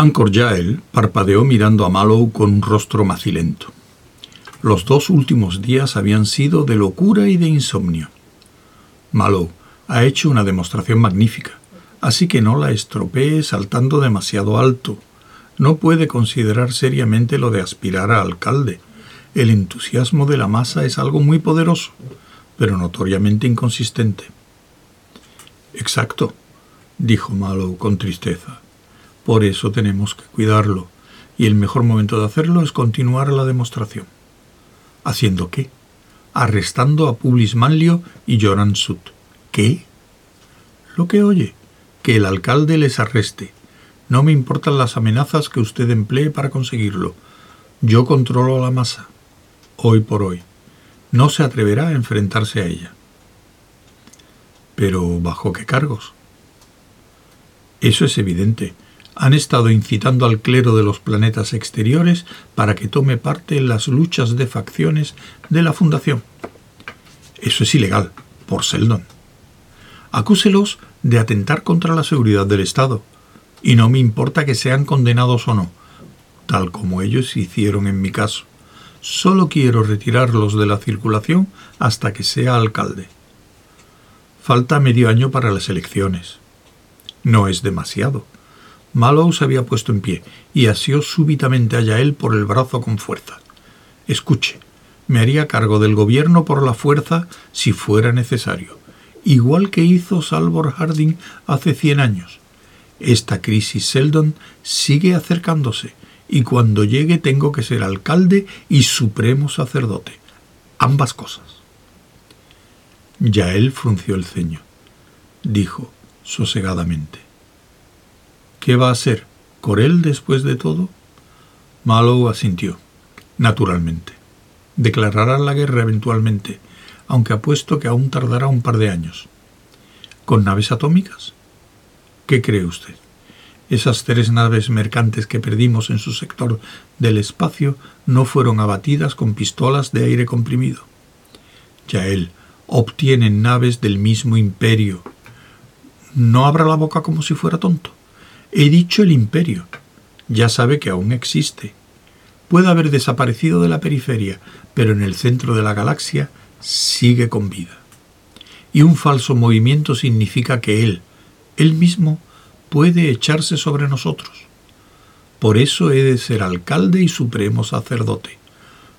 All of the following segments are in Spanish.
Anchor Jael parpadeó mirando a Mallow con un rostro macilento. Los dos últimos días habían sido de locura y de insomnio. Mallow ha hecho una demostración magnífica, así que no la estropee saltando demasiado alto. No puede considerar seriamente lo de aspirar a alcalde. El entusiasmo de la masa es algo muy poderoso, pero notoriamente inconsistente. Exacto, dijo Mallow con tristeza. Por eso tenemos que cuidarlo, y el mejor momento de hacerlo es continuar la demostración. ¿Haciendo qué? Arrestando a Publis Manlio y Joran Sut. ¿Qué? Lo que oye, que el alcalde les arreste. No me importan las amenazas que usted emplee para conseguirlo. Yo controlo la masa, hoy por hoy. No se atreverá a enfrentarse a ella. Pero ¿bajo qué cargos? Eso es evidente. Han estado incitando al clero de los planetas exteriores para que tome parte en las luchas de facciones de la Fundación. Eso es ilegal, por Seldon. Acúselos de atentar contra la seguridad del Estado, y no me importa que sean condenados o no, tal como ellos hicieron en mi caso. Solo quiero retirarlos de la circulación hasta que sea alcalde. Falta medio año para las elecciones. No es demasiado. Mallow se había puesto en pie y asió súbitamente a Yael por el brazo con fuerza. Escuche, me haría cargo del gobierno por la fuerza si fuera necesario, igual que hizo Salvor Harding hace cien años. Esta crisis Seldon sigue acercándose y cuando llegue tengo que ser alcalde y supremo sacerdote. Ambas cosas. Yael frunció el ceño. Dijo sosegadamente. ¿Qué va a ser? ¿Corel después de todo? Mallow asintió. Naturalmente. Declarará la guerra eventualmente, aunque apuesto que aún tardará un par de años. ¿Con naves atómicas? ¿Qué cree usted? Esas tres naves mercantes que perdimos en su sector del espacio no fueron abatidas con pistolas de aire comprimido. Yael obtienen naves del mismo imperio. No abra la boca como si fuera tonto. He dicho el imperio. Ya sabe que aún existe. Puede haber desaparecido de la periferia, pero en el centro de la galaxia sigue con vida. Y un falso movimiento significa que él, él mismo, puede echarse sobre nosotros. Por eso he de ser alcalde y supremo sacerdote.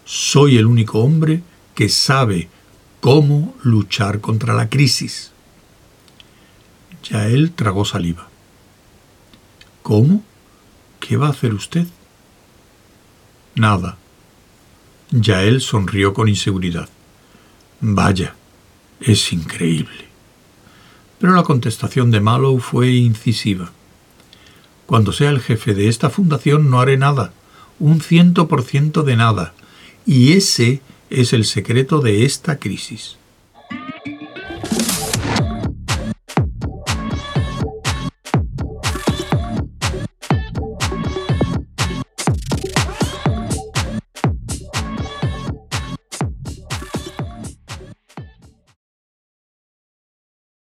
Soy el único hombre que sabe cómo luchar contra la crisis. Ya él tragó saliva. ¿Cómo? ¿Qué va a hacer usted? Nada. Ya él sonrió con inseguridad. Vaya, es increíble. Pero la contestación de Mallow fue incisiva. Cuando sea el jefe de esta fundación no haré nada, un ciento por ciento de nada, y ese es el secreto de esta crisis.